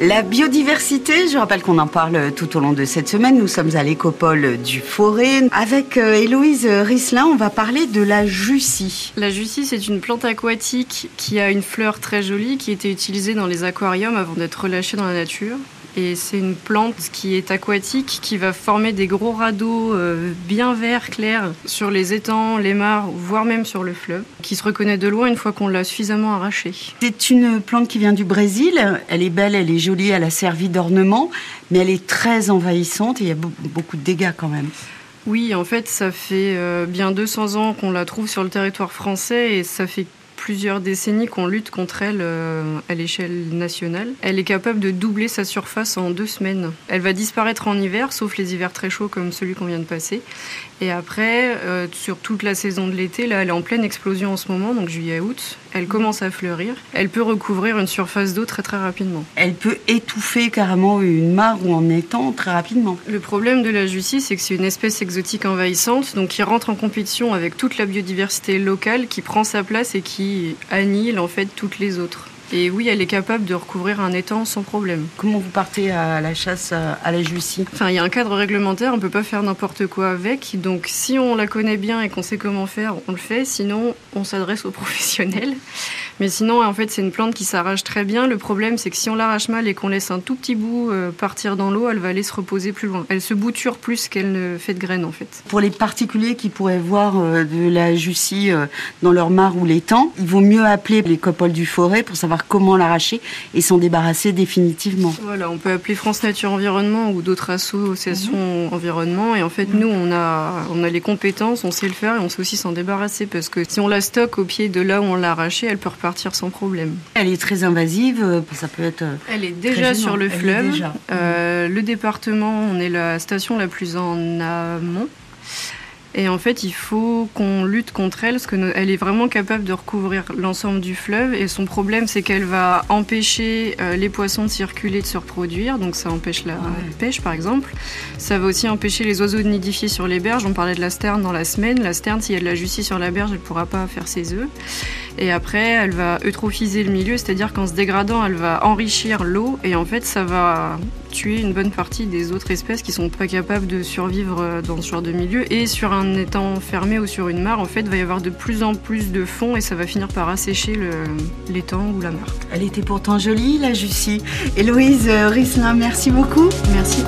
La biodiversité, je rappelle qu'on en parle tout au long de cette semaine. Nous sommes à l'écopole du Forêt. Avec euh, Héloïse Rislin, on va parler de la jussie. La jussie, c'est une plante aquatique qui a une fleur très jolie qui était utilisée dans les aquariums avant d'être relâchée dans la nature. Et c'est une plante qui est aquatique, qui va former des gros radeaux euh, bien verts, clairs, sur les étangs, les mares, voire même sur le fleuve, qui se reconnaît de loin une fois qu'on l'a suffisamment arrachée. C'est une plante qui vient du Brésil. Elle est belle, elle est jolie, elle a servi d'ornement, mais elle est très envahissante et il y a beaucoup de dégâts quand même. Oui, en fait, ça fait euh, bien 200 ans qu'on la trouve sur le territoire français et ça fait plusieurs décennies qu'on lutte contre elle euh, à l'échelle nationale. Elle est capable de doubler sa surface en deux semaines. Elle va disparaître en hiver, sauf les hivers très chauds comme celui qu'on vient de passer. Et après, euh, sur toute la saison de l'été, là, elle est en pleine explosion en ce moment, donc juillet-août. Elle commence à fleurir. Elle peut recouvrir une surface d'eau très très rapidement. Elle peut étouffer carrément une mare ou en étang très rapidement. Le problème de la jussie, c'est que c'est une espèce exotique envahissante, donc qui rentre en compétition avec toute la biodiversité locale, qui prend sa place et qui annihile en fait toutes les autres. Et oui, elle est capable de recouvrir un étang sans problème. Comment vous partez à la chasse à la Jussie Enfin, il y a un cadre réglementaire, on ne peut pas faire n'importe quoi avec. Donc, si on la connaît bien et qu'on sait comment faire, on le fait. Sinon, on s'adresse aux professionnels. Mais sinon, en fait, c'est une plante qui s'arrache très bien. Le problème, c'est que si on l'arrache mal et qu'on laisse un tout petit bout euh, partir dans l'eau, elle va aller se reposer plus loin. Elle se bouture plus qu'elle ne fait de graines, en fait. Pour les particuliers qui pourraient voir euh, de la Jussie euh, dans leur mare ou l'étang, il vaut mieux appeler les copoles du forêt pour savoir comment l'arracher et s'en débarrasser définitivement. Voilà, on peut appeler France Nature Environnement ou d'autres associations mhm. environnement. Et en fait, nous, on a, on a les compétences, on sait le faire et on sait aussi s'en débarrasser parce que si on la stocke au pied de là où on l'a arrachée, elle peut repartir sans problème. Elle est très invasive, euh, ça peut être. Euh, elle est déjà sur le fleuve. Euh, le département, on est la station la plus en amont. Et en fait, il faut qu'on lutte contre elle, parce qu'elle est vraiment capable de recouvrir l'ensemble du fleuve. Et son problème, c'est qu'elle va empêcher euh, les poissons de circuler, de se reproduire. Donc ça empêche la pêche, par exemple. Ça va aussi empêcher les oiseaux de nidifier sur les berges. On parlait de la sterne dans la semaine. La sterne, s'il y a de la justice sur la berge, elle ne pourra pas faire ses œufs. Et après, elle va eutrophiser le milieu, c'est-à-dire qu'en se dégradant, elle va enrichir l'eau. Et en fait, ça va tuer une bonne partie des autres espèces qui sont pas capables de survivre euh, dans ce genre de milieu. Et sur un étang fermé ou sur une mare, en fait, va y avoir de plus en plus de fond et ça va finir par assécher l'étang ou la mare. Elle était pourtant jolie, la Jussie. Héloïse Rislin, merci beaucoup. Merci.